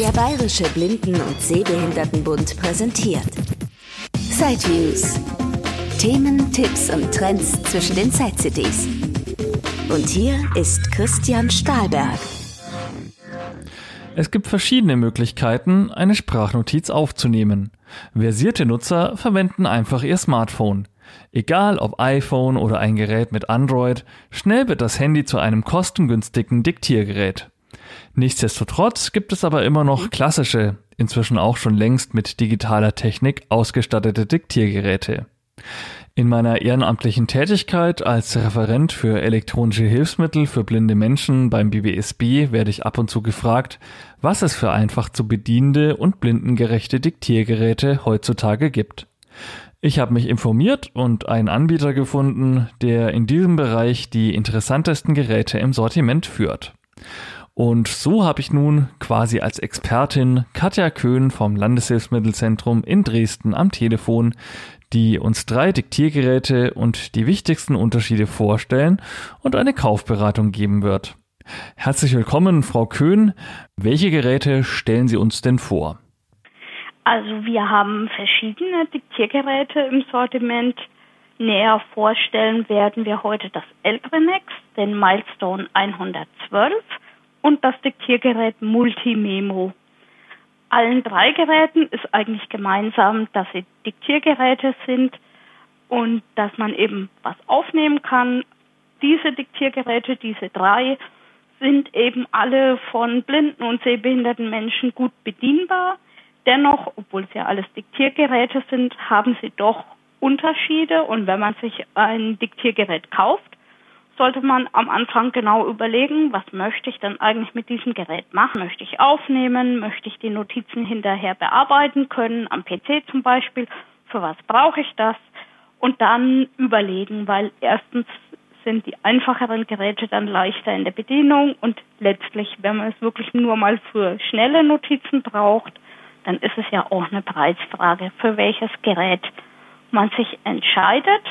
Der Bayerische Blinden- und Sehbehindertenbund präsentiert Sideviews. Themen, Tipps und Trends zwischen den Side-CDs. Und hier ist Christian Stahlberg. Es gibt verschiedene Möglichkeiten, eine Sprachnotiz aufzunehmen. Versierte Nutzer verwenden einfach ihr Smartphone. Egal ob iPhone oder ein Gerät mit Android, schnell wird das Handy zu einem kostengünstigen Diktiergerät. Nichtsdestotrotz gibt es aber immer noch klassische, inzwischen auch schon längst mit digitaler Technik ausgestattete Diktiergeräte. In meiner ehrenamtlichen Tätigkeit als Referent für elektronische Hilfsmittel für blinde Menschen beim BBSB werde ich ab und zu gefragt, was es für einfach zu bedienende und blindengerechte Diktiergeräte heutzutage gibt. Ich habe mich informiert und einen Anbieter gefunden, der in diesem Bereich die interessantesten Geräte im Sortiment führt. Und so habe ich nun quasi als Expertin Katja Köhn vom Landeshilfsmittelzentrum in Dresden am Telefon, die uns drei Diktiergeräte und die wichtigsten Unterschiede vorstellen und eine Kaufberatung geben wird. Herzlich willkommen, Frau Köhn. Welche Geräte stellen Sie uns denn vor? Also wir haben verschiedene Diktiergeräte im Sortiment. Näher vorstellen werden wir heute das Eltrenex, den Milestone 112 und das Diktiergerät Multimemo. Allen drei Geräten ist eigentlich gemeinsam, dass sie Diktiergeräte sind und dass man eben was aufnehmen kann. Diese Diktiergeräte, diese drei, sind eben alle von blinden und sehbehinderten Menschen gut bedienbar. Dennoch, obwohl es ja alles Diktiergeräte sind, haben sie doch Unterschiede und wenn man sich ein Diktiergerät kauft, sollte man am Anfang genau überlegen, was möchte ich denn eigentlich mit diesem Gerät machen? Möchte ich aufnehmen? Möchte ich die Notizen hinterher bearbeiten können, am PC zum Beispiel? Für was brauche ich das? Und dann überlegen, weil erstens sind die einfacheren Geräte dann leichter in der Bedienung und letztlich, wenn man es wirklich nur mal für schnelle Notizen braucht, dann ist es ja auch eine Preisfrage, für welches Gerät man sich entscheidet.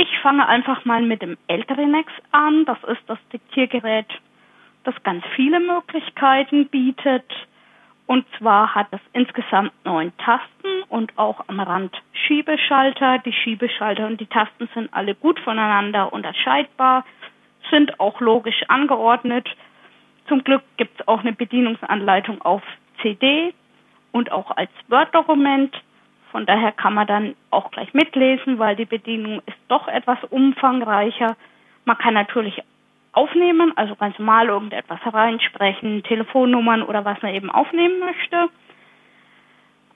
Ich fange einfach mal mit dem Eltrinex an. Das ist das Diktiergerät, das ganz viele Möglichkeiten bietet. Und zwar hat es insgesamt neun Tasten und auch am Rand Schiebeschalter. Die Schiebeschalter und die Tasten sind alle gut voneinander unterscheidbar, sind auch logisch angeordnet. Zum Glück gibt es auch eine Bedienungsanleitung auf CD und auch als Word-Dokument. Von daher kann man dann auch gleich mitlesen, weil die Bedienung ist doch etwas umfangreicher. Man kann natürlich aufnehmen, also ganz normal irgendetwas reinsprechen, Telefonnummern oder was man eben aufnehmen möchte.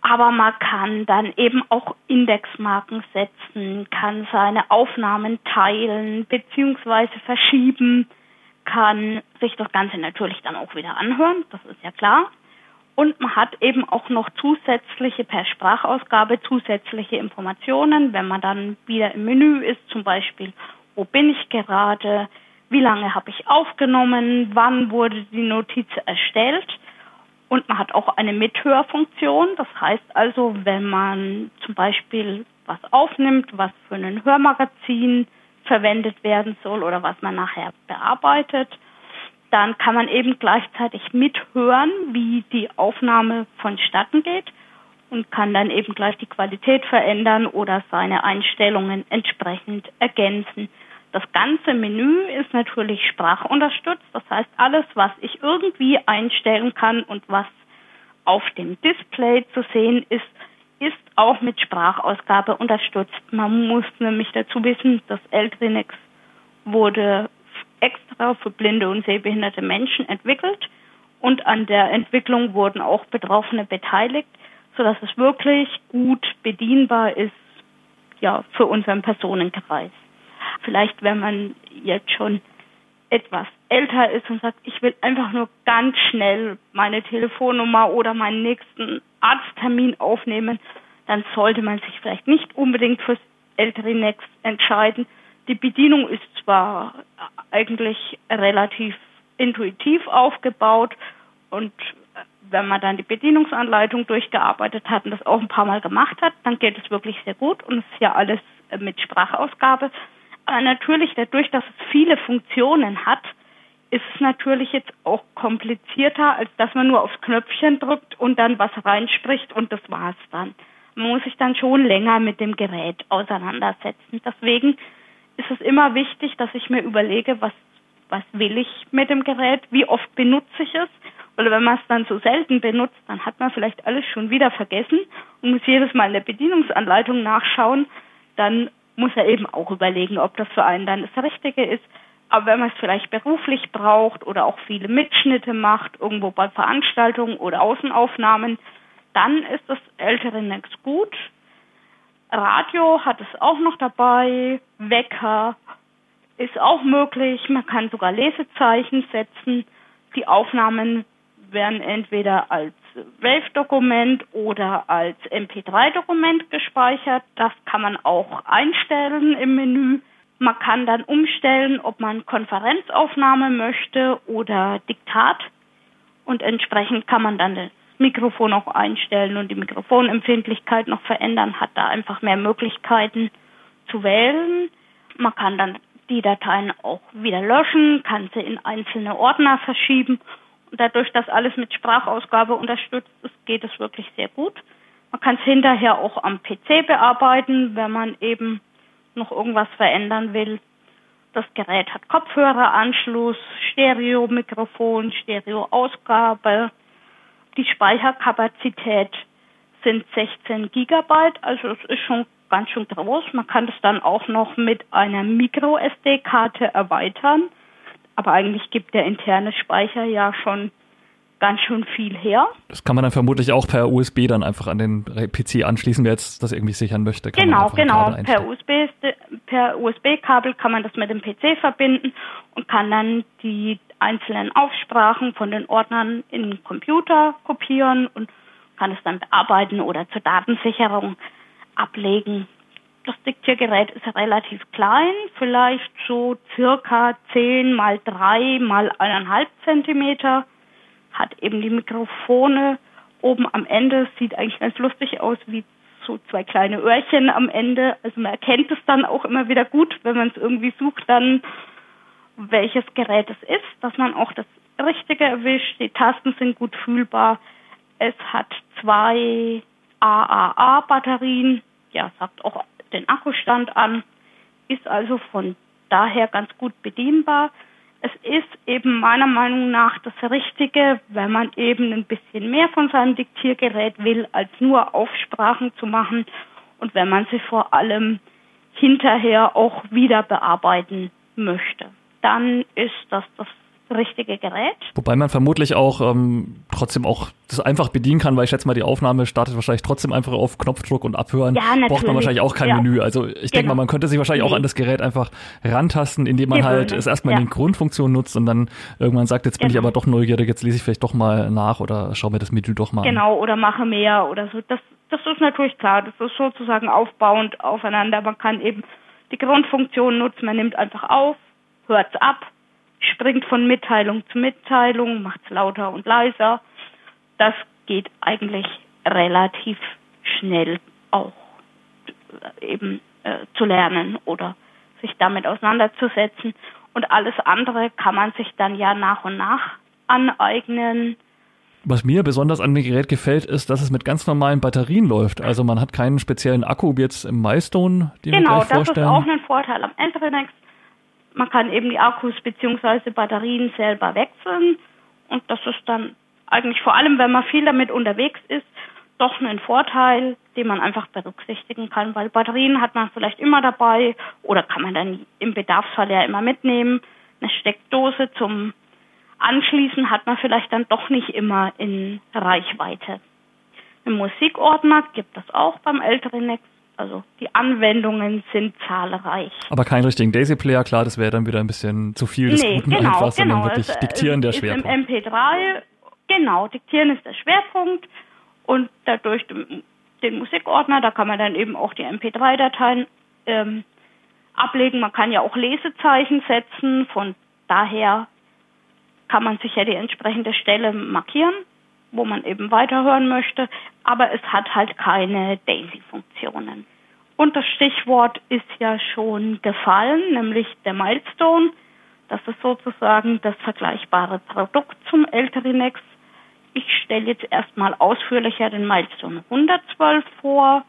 Aber man kann dann eben auch Indexmarken setzen, kann seine Aufnahmen teilen bzw. verschieben, kann sich das Ganze natürlich dann auch wieder anhören, das ist ja klar. Und man hat eben auch noch zusätzliche per Sprachausgabe zusätzliche Informationen, wenn man dann wieder im Menü ist, zum Beispiel, wo bin ich gerade, wie lange habe ich aufgenommen, wann wurde die Notiz erstellt. Und man hat auch eine Mithörfunktion. Das heißt also, wenn man zum Beispiel was aufnimmt, was für ein Hörmagazin verwendet werden soll oder was man nachher bearbeitet, dann kann man eben gleichzeitig mithören, wie die Aufnahme vonstatten geht und kann dann eben gleich die Qualität verändern oder seine Einstellungen entsprechend ergänzen. Das ganze Menü ist natürlich sprachunterstützt. Das heißt, alles, was ich irgendwie einstellen kann und was auf dem Display zu sehen ist, ist auch mit Sprachausgabe unterstützt. Man muss nämlich dazu wissen, das Eldrinex wurde extra für blinde und sehbehinderte Menschen entwickelt und an der Entwicklung wurden auch Betroffene beteiligt, sodass es wirklich gut bedienbar ist, ja, für unseren Personenkreis. Vielleicht, wenn man jetzt schon etwas älter ist und sagt, ich will einfach nur ganz schnell meine Telefonnummer oder meinen nächsten Arzttermin aufnehmen, dann sollte man sich vielleicht nicht unbedingt fürs Elterinex entscheiden. Die Bedienung ist zwar eigentlich relativ intuitiv aufgebaut und wenn man dann die Bedienungsanleitung durchgearbeitet hat und das auch ein paar Mal gemacht hat, dann geht es wirklich sehr gut und es ist ja alles mit Sprachausgabe. Aber natürlich dadurch, dass es viele Funktionen hat, ist es natürlich jetzt auch komplizierter, als dass man nur aufs Knöpfchen drückt und dann was reinspricht und das war's dann. Man muss sich dann schon länger mit dem Gerät auseinandersetzen. Deswegen ist es immer wichtig, dass ich mir überlege, was, was will ich mit dem Gerät, wie oft benutze ich es. Oder wenn man es dann so selten benutzt, dann hat man vielleicht alles schon wieder vergessen und muss jedes Mal in der Bedienungsanleitung nachschauen. Dann muss er eben auch überlegen, ob das für einen dann das Richtige ist. Aber wenn man es vielleicht beruflich braucht oder auch viele Mitschnitte macht, irgendwo bei Veranstaltungen oder Außenaufnahmen, dann ist das ältere Nex gut. Radio hat es auch noch dabei, Wecker ist auch möglich, man kann sogar Lesezeichen setzen. Die Aufnahmen werden entweder als Wave-Dokument oder als MP3-Dokument gespeichert. Das kann man auch einstellen im Menü. Man kann dann umstellen, ob man Konferenzaufnahme möchte oder Diktat. Und entsprechend kann man dann Mikrofon auch einstellen und die Mikrofonempfindlichkeit noch verändern, hat da einfach mehr Möglichkeiten zu wählen. Man kann dann die Dateien auch wieder löschen, kann sie in einzelne Ordner verschieben. Und dadurch, dass alles mit Sprachausgabe unterstützt ist, geht es wirklich sehr gut. Man kann es hinterher auch am PC bearbeiten, wenn man eben noch irgendwas verändern will. Das Gerät hat Kopfhöreranschluss, Stereo-Mikrofon, Stereo-Ausgabe. Die Speicherkapazität sind 16 Gigabyte, also es ist schon ganz schön groß. Man kann es dann auch noch mit einer Micro-SD-Karte erweitern. Aber eigentlich gibt der interne Speicher ja schon ganz schön viel her. Das kann man dann vermutlich auch per USB dann einfach an den PC anschließen, wer jetzt das irgendwie sichern möchte. genau, genau. Per USB, per USB-Kabel kann man das mit dem PC verbinden und kann dann die einzelnen Aufsprachen von den Ordnern in den Computer kopieren und kann es dann bearbeiten oder zur Datensicherung ablegen. Das Diktiergerät ist relativ klein, vielleicht so circa 10 mal 3 mal 1,5 Zentimeter hat eben die Mikrofone oben am Ende, sieht eigentlich ganz lustig aus, wie so zwei kleine Öhrchen am Ende. Also man erkennt es dann auch immer wieder gut, wenn man es irgendwie sucht, dann welches Gerät es ist, dass man auch das Richtige erwischt. Die Tasten sind gut fühlbar. Es hat zwei AAA-Batterien, ja, sagt auch den Akkustand an, ist also von daher ganz gut bedienbar es ist eben meiner Meinung nach das Richtige, wenn man eben ein bisschen mehr von seinem Diktiergerät will, als nur Aufsprachen zu machen und wenn man sie vor allem hinterher auch wieder bearbeiten möchte. Dann ist das das richtige Gerät. Wobei man vermutlich auch ähm, trotzdem auch das einfach bedienen kann, weil ich schätze mal, die Aufnahme startet wahrscheinlich trotzdem einfach auf Knopfdruck und Abhören. Ja, natürlich. Braucht man wahrscheinlich auch kein ja. Menü. Also ich genau. denke mal, genau. man könnte sich wahrscheinlich auch an das Gerät einfach rantasten, indem man halt es erstmal ja. in den Grundfunktionen nutzt und dann irgendwann sagt, jetzt bin genau. ich aber doch neugierig, jetzt lese ich vielleicht doch mal nach oder schaue mir das Menü doch mal genau, an. Genau, oder mache mehr oder so. Das, das ist natürlich klar. Das ist sozusagen aufbauend aufeinander. Man kann eben die Grundfunktion nutzen. Man nimmt einfach auf, hört es ab, springt von Mitteilung zu Mitteilung, macht es lauter und leiser. Das geht eigentlich relativ schnell auch eben äh, zu lernen oder sich damit auseinanderzusetzen. Und alles andere kann man sich dann ja nach und nach aneignen. Was mir besonders an dem Gerät gefällt, ist, dass es mit ganz normalen Batterien läuft. Also man hat keinen speziellen Akku wie jetzt im Milestone, den genau, wir gleich vorstellen. Genau, das ist auch ein Vorteil am Entrenex. Man kann eben die Akkus bzw. Batterien selber wechseln und das ist dann eigentlich vor allem, wenn man viel damit unterwegs ist, doch ein Vorteil, den man einfach berücksichtigen kann, weil Batterien hat man vielleicht immer dabei oder kann man dann im Bedarfsfall ja immer mitnehmen. Eine Steckdose zum Anschließen hat man vielleicht dann doch nicht immer in Reichweite. Einen Musikordner gibt es auch beim älteren Nex also die Anwendungen sind zahlreich. Aber keinen richtigen Daisy-Player, klar, das wäre dann wieder ein bisschen zu viel des nee, Guten genau, einfach, sondern genau. wirklich es, Diktieren der Schwerpunkt. Im MP3, genau, Diktieren ist der Schwerpunkt und dadurch den Musikordner, da kann man dann eben auch die MP3-Dateien ähm, ablegen. Man kann ja auch Lesezeichen setzen, von daher kann man sich ja die entsprechende Stelle markieren wo man eben weiterhören möchte, aber es hat halt keine Daisy-Funktionen. Und das Stichwort ist ja schon gefallen, nämlich der Milestone. Das ist sozusagen das vergleichbare Produkt zum L-Trinex. Ich stelle jetzt erstmal ausführlicher den Milestone 112 vor,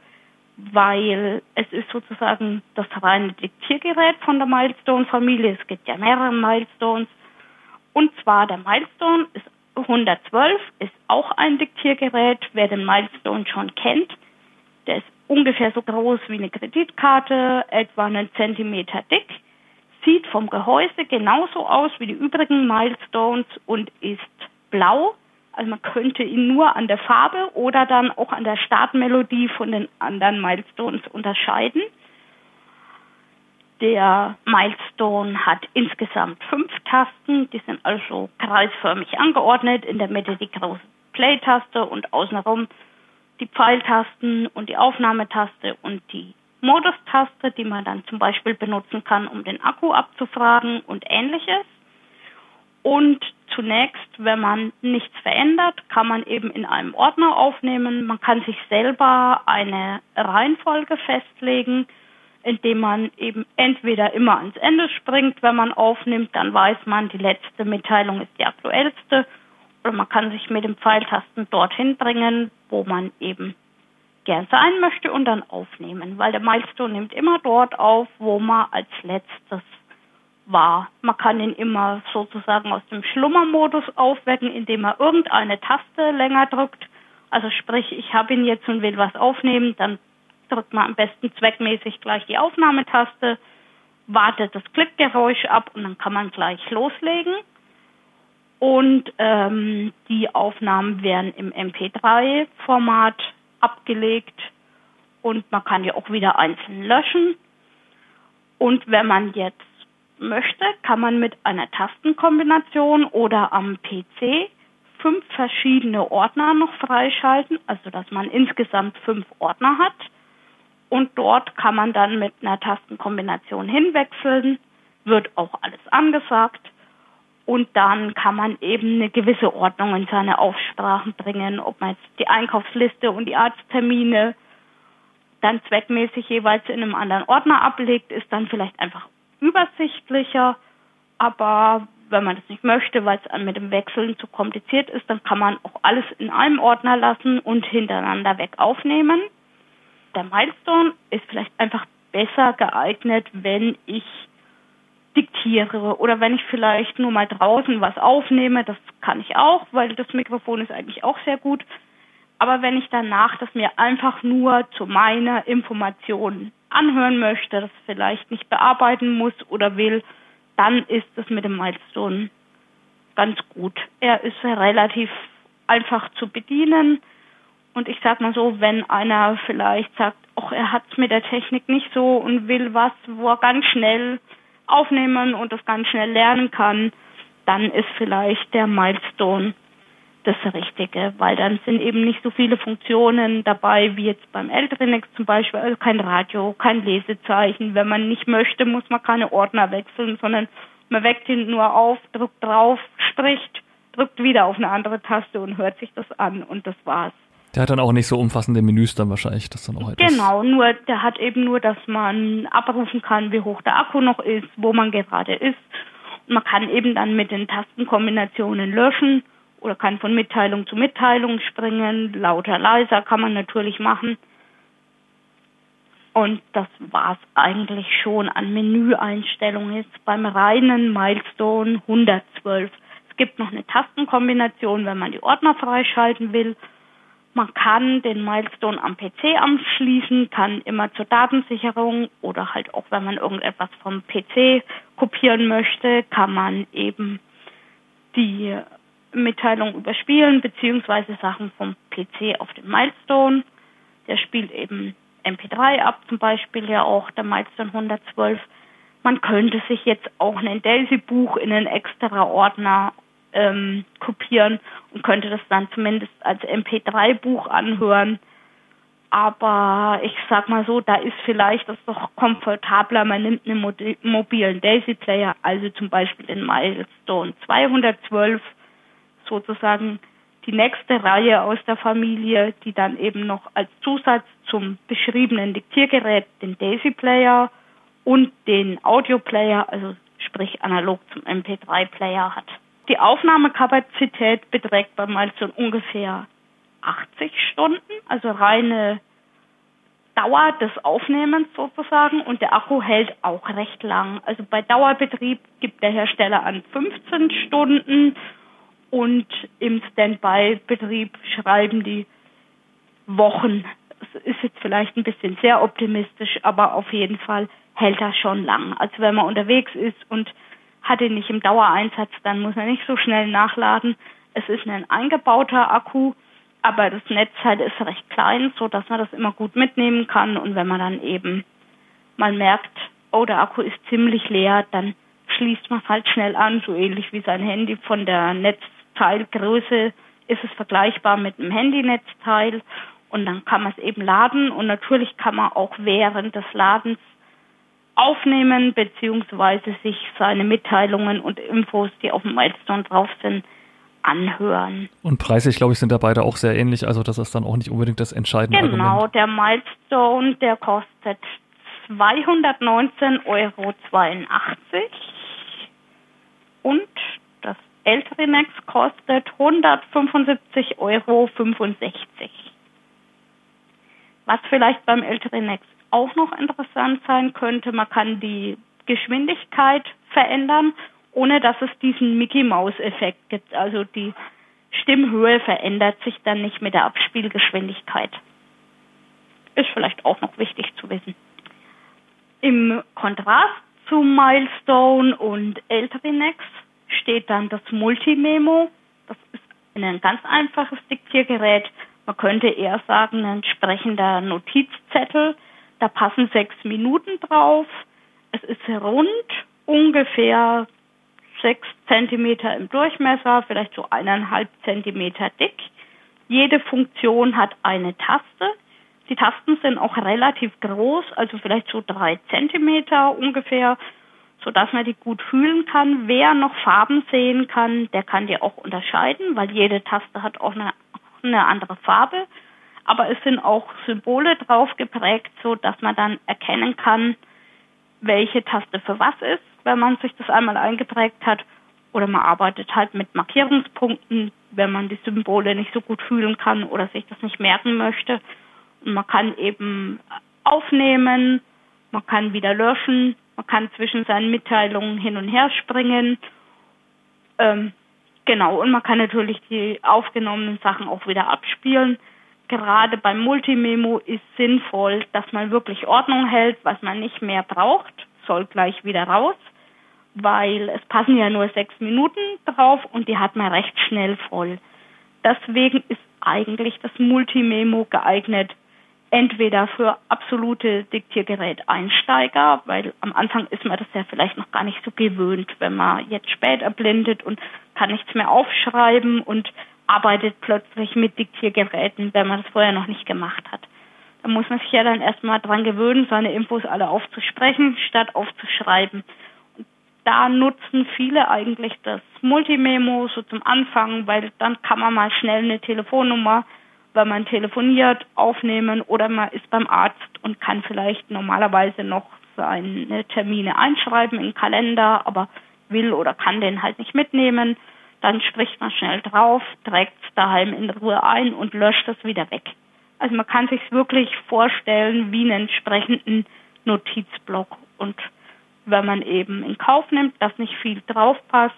weil es ist sozusagen das reine Diktiergerät von der Milestone-Familie. Es gibt ja mehrere Milestones. Und zwar der Milestone ist 112 ist auch ein Diktiergerät. Wer den Milestone schon kennt, der ist ungefähr so groß wie eine Kreditkarte, etwa einen Zentimeter dick, sieht vom Gehäuse genauso aus wie die übrigen Milestones und ist blau. Also man könnte ihn nur an der Farbe oder dann auch an der Startmelodie von den anderen Milestones unterscheiden. Der Milestone hat insgesamt fünf Tasten, die sind also kreisförmig angeordnet. In der Mitte die große Play-Taste und außenrum die Pfeiltasten und die Aufnahmetaste und die Modus-Taste, die man dann zum Beispiel benutzen kann, um den Akku abzufragen und ähnliches. Und zunächst, wenn man nichts verändert, kann man eben in einem Ordner aufnehmen. Man kann sich selber eine Reihenfolge festlegen, indem man eben entweder immer ans Ende springt, wenn man aufnimmt, dann weiß man, die letzte Mitteilung ist die aktuellste oder man kann sich mit dem Pfeiltasten dorthin bringen, wo man eben gern sein möchte und dann aufnehmen, weil der Milestone nimmt immer dort auf, wo man als letztes war. Man kann ihn immer sozusagen aus dem Schlummermodus aufwecken, indem man irgendeine Taste länger drückt. Also sprich, ich habe ihn jetzt und will was aufnehmen, dann drückt man am besten zweckmäßig gleich die Aufnahmetaste, wartet das Klickgeräusch ab und dann kann man gleich loslegen. Und ähm, die Aufnahmen werden im MP3-Format abgelegt und man kann ja auch wieder einzeln löschen. Und wenn man jetzt möchte, kann man mit einer Tastenkombination oder am PC fünf verschiedene Ordner noch freischalten, also dass man insgesamt fünf Ordner hat. Und dort kann man dann mit einer Tastenkombination hinwechseln, wird auch alles angesagt und dann kann man eben eine gewisse Ordnung in seine Aufsprachen bringen, ob man jetzt die Einkaufsliste und die Arzttermine dann zweckmäßig jeweils in einem anderen Ordner ablegt, ist dann vielleicht einfach übersichtlicher. Aber wenn man das nicht möchte, weil es mit dem Wechseln zu kompliziert ist, dann kann man auch alles in einem Ordner lassen und hintereinander weg aufnehmen. Der Milestone ist vielleicht einfach besser geeignet, wenn ich diktiere oder wenn ich vielleicht nur mal draußen was aufnehme, das kann ich auch, weil das Mikrofon ist eigentlich auch sehr gut. Aber wenn ich danach das mir einfach nur zu meiner Information anhören möchte, das vielleicht nicht bearbeiten muss oder will, dann ist es mit dem Milestone ganz gut. Er ist relativ einfach zu bedienen. Und ich sag mal so, wenn einer vielleicht sagt, ach, er hat es mit der Technik nicht so und will was, wo er ganz schnell aufnehmen und das ganz schnell lernen kann, dann ist vielleicht der Milestone das Richtige, weil dann sind eben nicht so viele Funktionen dabei wie jetzt beim Eltrinex zum Beispiel, also kein Radio, kein Lesezeichen. Wenn man nicht möchte, muss man keine Ordner wechseln, sondern man weckt ihn nur auf, drückt drauf, spricht, drückt wieder auf eine andere Taste und hört sich das an und das war's. Der hat dann auch nicht so umfassende Menüs dann wahrscheinlich, das dann auch etwas Genau, nur der hat eben nur, dass man abrufen kann, wie hoch der Akku noch ist, wo man gerade ist. Und man kann eben dann mit den Tastenkombinationen löschen oder kann von Mitteilung zu Mitteilung springen. Lauter, leiser kann man natürlich machen. Und das war's eigentlich schon an Menüeinstellungen jetzt beim reinen Milestone 112. Es gibt noch eine Tastenkombination, wenn man die Ordner freischalten will man kann den Milestone am PC anschließen, kann immer zur Datensicherung oder halt auch, wenn man irgendetwas vom PC kopieren möchte, kann man eben die Mitteilung überspielen, beziehungsweise Sachen vom PC auf den Milestone. Der spielt eben MP3 ab, zum Beispiel ja auch der Milestone 112. Man könnte sich jetzt auch ein Daisy-Buch in einen extra Ordner ähm, kopieren und könnte das dann zumindest als MP3-Buch anhören. Aber ich sag mal so, da ist vielleicht das doch komfortabler. Man nimmt einen mobilen Daisy-Player, also zum Beispiel den Milestone 212, sozusagen die nächste Reihe aus der Familie, die dann eben noch als Zusatz zum beschriebenen Diktiergerät den Daisy-Player und den Audio-Player, also sprich analog zum MP3-Player hat. Die Aufnahmekapazität beträgt bei Milestone ungefähr 80 Stunden, also reine Dauer des Aufnehmens sozusagen und der Akku hält auch recht lang. Also bei Dauerbetrieb gibt der Hersteller an 15 Stunden und im Standby-Betrieb schreiben die Wochen. Das ist jetzt vielleicht ein bisschen sehr optimistisch, aber auf jeden Fall hält das schon lang. Also wenn man unterwegs ist und hat ihn nicht im Dauereinsatz, dann muss er nicht so schnell nachladen. Es ist ein eingebauter Akku, aber das Netz halt ist recht klein, so dass man das immer gut mitnehmen kann. Und wenn man dann eben mal merkt, oh, der Akku ist ziemlich leer, dann schließt man halt schnell an, so ähnlich wie sein Handy. Von der Netzteilgröße ist es vergleichbar mit einem Handynetzteil und dann kann man es eben laden und natürlich kann man auch während des Ladens aufnehmen beziehungsweise sich seine Mitteilungen und Infos, die auf dem Milestone drauf sind, anhören. Und preislich, glaube ich, sind da beide auch sehr ähnlich, also das ist dann auch nicht unbedingt das entscheidende Genau, Argument. der Milestone, der kostet 219,82 Euro und das ältere Max kostet 175,65 Euro. Was vielleicht beim älteren Max auch noch interessant sein könnte, man kann die Geschwindigkeit verändern, ohne dass es diesen Mickey Mouse Effekt gibt. Also die Stimmhöhe verändert sich dann nicht mit der Abspielgeschwindigkeit. Ist vielleicht auch noch wichtig zu wissen. Im Kontrast zu Milestone und Eltrinex steht dann das Multimemo. Das ist ein ganz einfaches Diktiergerät. Man könnte eher sagen, ein entsprechender Notizzettel, da passen sechs Minuten drauf. Es ist rund, ungefähr sechs Zentimeter im Durchmesser, vielleicht so eineinhalb Zentimeter dick. Jede Funktion hat eine Taste. Die Tasten sind auch relativ groß, also vielleicht so drei Zentimeter ungefähr, so dass man die gut fühlen kann. Wer noch Farben sehen kann, der kann die auch unterscheiden, weil jede Taste hat auch eine, eine andere Farbe aber es sind auch Symbole drauf geprägt, so dass man dann erkennen kann, welche Taste für was ist, wenn man sich das einmal eingeprägt hat. Oder man arbeitet halt mit Markierungspunkten, wenn man die Symbole nicht so gut fühlen kann oder sich das nicht merken möchte. Und man kann eben aufnehmen, man kann wieder löschen, man kann zwischen seinen Mitteilungen hin und her springen. Ähm, genau, und man kann natürlich die aufgenommenen Sachen auch wieder abspielen gerade beim Multimemo ist sinnvoll, dass man wirklich Ordnung hält, was man nicht mehr braucht, soll gleich wieder raus, weil es passen ja nur sechs Minuten drauf und die hat man recht schnell voll. Deswegen ist eigentlich das Multimemo geeignet, entweder für absolute Diktiergerät-Einsteiger, weil am Anfang ist man das ja vielleicht noch gar nicht so gewöhnt, wenn man jetzt spät erblindet und kann nichts mehr aufschreiben und arbeitet plötzlich mit Diktiergeräten, wenn man das vorher noch nicht gemacht hat. Da muss man sich ja dann erstmal dran gewöhnen, seine Infos alle aufzusprechen, statt aufzuschreiben. Und da nutzen viele eigentlich das Multimemo so zum Anfang, weil dann kann man mal schnell eine Telefonnummer, wenn man telefoniert, aufnehmen oder man ist beim Arzt und kann vielleicht normalerweise noch seine Termine einschreiben im Kalender, aber will oder kann den halt nicht mitnehmen dann spricht man schnell drauf, trägt es daheim in Ruhe ein und löscht es wieder weg. Also man kann sich wirklich vorstellen wie einen entsprechenden Notizblock. Und wenn man eben in Kauf nimmt, dass nicht viel drauf passt,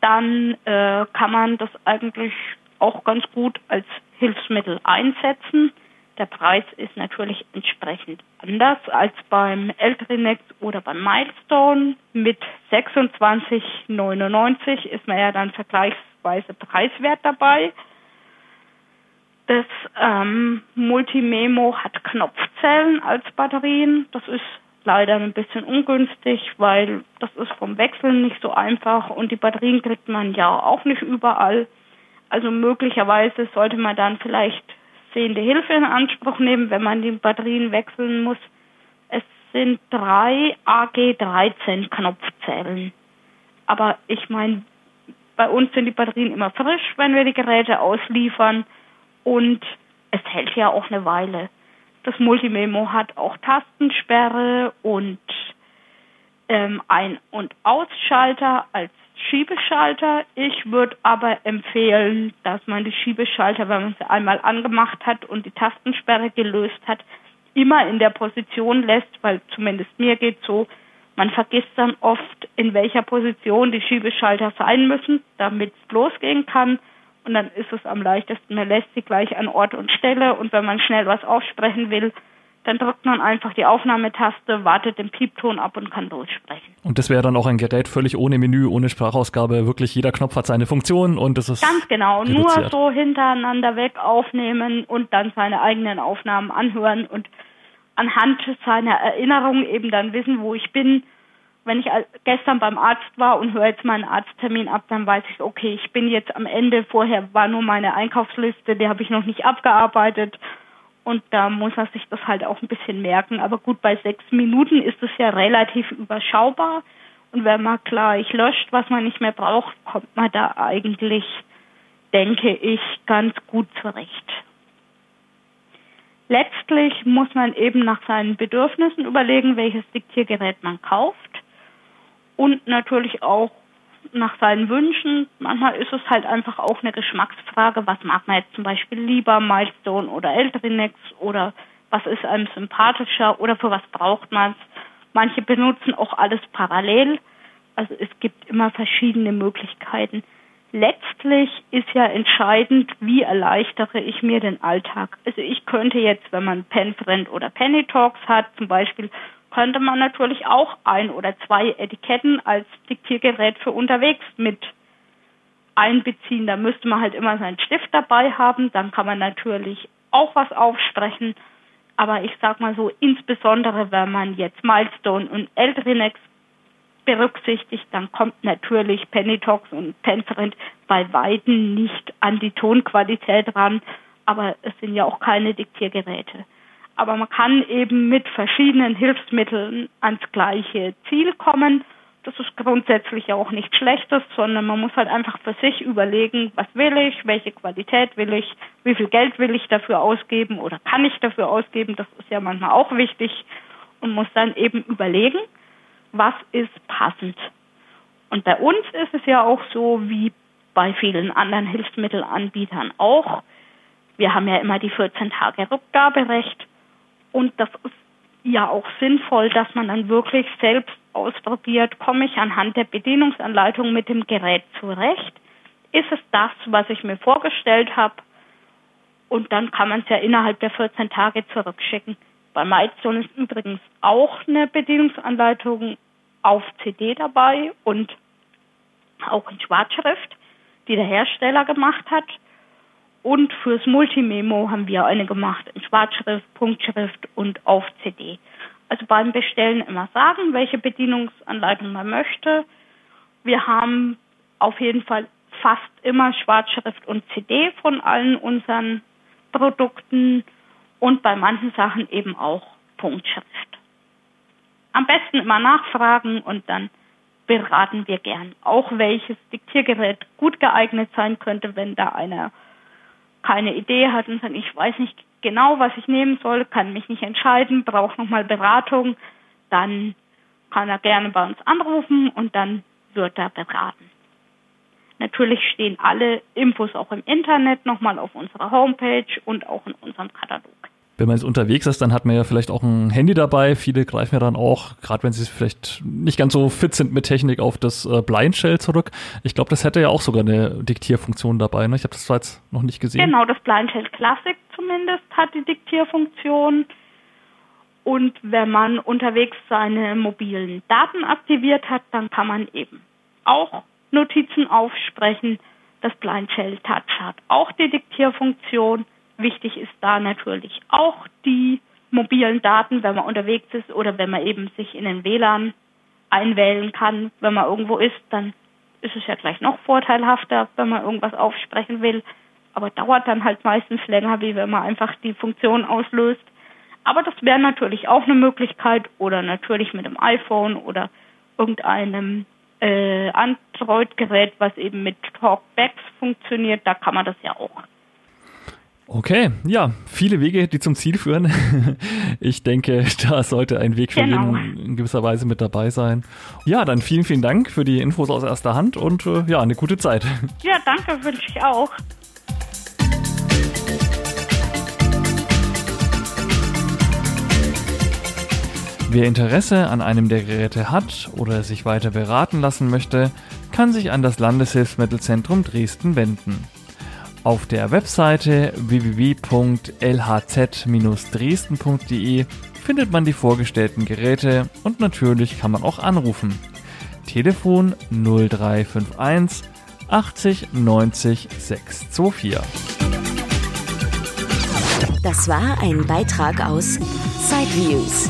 dann äh, kann man das eigentlich auch ganz gut als Hilfsmittel einsetzen. Der Preis ist natürlich entsprechend anders als beim Eltrinex oder beim Milestone. Mit 26,99 ist man ja dann vergleichsweise preiswert dabei. Das ähm, Multimemo hat Knopfzellen als Batterien. Das ist leider ein bisschen ungünstig, weil das ist vom Wechseln nicht so einfach und die Batterien kriegt man ja auch nicht überall. Also möglicherweise sollte man dann vielleicht sehende Hilfe in Anspruch nehmen, wenn man die Batterien wechseln muss. Es sind drei AG13 Knopfzellen. Aber ich meine, bei uns sind die Batterien immer frisch, wenn wir die Geräte ausliefern und es hält ja auch eine Weile. Das Multimemo hat auch Tastensperre und ähm, Ein- und Ausschalter als Schiebeschalter. Ich würde aber empfehlen, dass man die Schiebeschalter, wenn man sie einmal angemacht hat und die Tastensperre gelöst hat, immer in der Position lässt, weil zumindest mir geht so, man vergisst dann oft, in welcher Position die Schiebeschalter sein müssen, damit es losgehen kann. Und dann ist es am leichtesten, man lässt sie gleich an Ort und Stelle und wenn man schnell was aufsprechen will, dann drückt man einfach die Aufnahmetaste, wartet den Piepton ab und kann lossprechen. Und das wäre dann auch ein Gerät völlig ohne Menü, ohne Sprachausgabe. Wirklich jeder Knopf hat seine Funktion und das ist. Ganz genau. Reduziert. Nur so hintereinander weg aufnehmen und dann seine eigenen Aufnahmen anhören und anhand seiner Erinnerung eben dann wissen, wo ich bin. Wenn ich gestern beim Arzt war und höre jetzt meinen Arzttermin ab, dann weiß ich, okay, ich bin jetzt am Ende. Vorher war nur meine Einkaufsliste, die habe ich noch nicht abgearbeitet und da muss er sich das halt auch ein bisschen merken. Aber gut, bei sechs Minuten ist es ja relativ überschaubar. Und wenn man gleich löscht, was man nicht mehr braucht, kommt man da eigentlich, denke ich, ganz gut zurecht. Letztlich muss man eben nach seinen Bedürfnissen überlegen, welches Diktiergerät man kauft und natürlich auch nach seinen Wünschen. Manchmal ist es halt einfach auch eine Geschmacksfrage, was mag man jetzt zum Beispiel lieber, Milestone oder Eltrinex oder was ist einem sympathischer oder für was braucht man es. Manche benutzen auch alles parallel. Also es gibt immer verschiedene Möglichkeiten. Letztlich ist ja entscheidend, wie erleichtere ich mir den Alltag. Also ich könnte jetzt, wenn man Penfriend oder Penny Talks hat, zum Beispiel könnte man natürlich auch ein oder zwei Etiketten als Diktiergerät für unterwegs mit einbeziehen. Da müsste man halt immer seinen Stift dabei haben. Dann kann man natürlich auch was aufsprechen. Aber ich sag mal so, insbesondere wenn man jetzt Milestone und Eldrinex berücksichtigt, dann kommt natürlich Pennytox und Penfriend bei Weitem nicht an die Tonqualität ran. Aber es sind ja auch keine Diktiergeräte aber man kann eben mit verschiedenen Hilfsmitteln ans gleiche Ziel kommen. Das ist grundsätzlich auch nichts Schlechtes, sondern man muss halt einfach für sich überlegen, was will ich, welche Qualität will ich, wie viel Geld will ich dafür ausgeben oder kann ich dafür ausgeben. Das ist ja manchmal auch wichtig und muss dann eben überlegen, was ist passend. Und bei uns ist es ja auch so wie bei vielen anderen Hilfsmittelanbietern auch. Wir haben ja immer die 14 Tage Rückgaberecht und das ist ja auch sinnvoll, dass man dann wirklich selbst ausprobiert, komme ich anhand der Bedienungsanleitung mit dem Gerät zurecht? Ist es das, was ich mir vorgestellt habe? Und dann kann man es ja innerhalb der 14 Tage zurückschicken. Bei Milestone ist übrigens auch eine Bedienungsanleitung auf CD dabei und auch in Schwarzschrift, die der Hersteller gemacht hat. Und fürs Multimemo haben wir eine gemacht in Schwarzschrift, Punktschrift und auf CD. Also beim Bestellen immer sagen, welche Bedienungsanleitung man möchte. Wir haben auf jeden Fall fast immer Schwarzschrift und CD von allen unseren Produkten und bei manchen Sachen eben auch Punktschrift. Am besten immer nachfragen und dann beraten wir gern auch, welches Diktiergerät gut geeignet sein könnte, wenn da einer keine Idee hat und sagt, ich weiß nicht genau, was ich nehmen soll, kann mich nicht entscheiden, brauche nochmal Beratung, dann kann er gerne bei uns anrufen und dann wird er beraten. Natürlich stehen alle Infos auch im Internet nochmal auf unserer Homepage und auch in unserem Katalog wenn man jetzt unterwegs ist, dann hat man ja vielleicht auch ein Handy dabei. Viele greifen ja dann auch, gerade wenn sie vielleicht nicht ganz so fit sind mit Technik, auf das äh, Blind Shell zurück. Ich glaube, das hätte ja auch sogar eine Diktierfunktion dabei. Ne? Ich habe das zwar jetzt noch nicht gesehen. Genau, das Blind Shell Classic zumindest hat die Diktierfunktion. Und wenn man unterwegs seine mobilen Daten aktiviert hat, dann kann man eben auch Notizen aufsprechen. Das Blind Shell Touch hat auch die Diktierfunktion. Wichtig ist da natürlich auch die mobilen Daten, wenn man unterwegs ist oder wenn man eben sich in den WLAN einwählen kann, wenn man irgendwo ist, dann ist es ja gleich noch vorteilhafter, wenn man irgendwas aufsprechen will. Aber dauert dann halt meistens länger, wie wenn man einfach die Funktion auslöst. Aber das wäre natürlich auch eine Möglichkeit oder natürlich mit dem iPhone oder irgendeinem äh, Android-Gerät, was eben mit Talkbacks funktioniert, da kann man das ja auch Okay, ja, viele Wege, die zum Ziel führen. Ich denke, da sollte ein Weg für genau. jeden in gewisser Weise mit dabei sein. Ja, dann vielen, vielen Dank für die Infos aus erster Hand und äh, ja, eine gute Zeit. Ja, danke, wünsche ich auch. Wer Interesse an einem der Geräte hat oder sich weiter beraten lassen möchte, kann sich an das Landeshilfsmittelzentrum Dresden wenden. Auf der Webseite www.lhz-dresden.de findet man die vorgestellten Geräte und natürlich kann man auch anrufen. Telefon 0351 80 90 624. Das war ein Beitrag aus Sideviews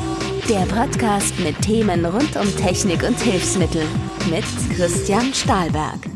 der Podcast mit Themen rund um Technik und Hilfsmittel mit Christian Stahlberg.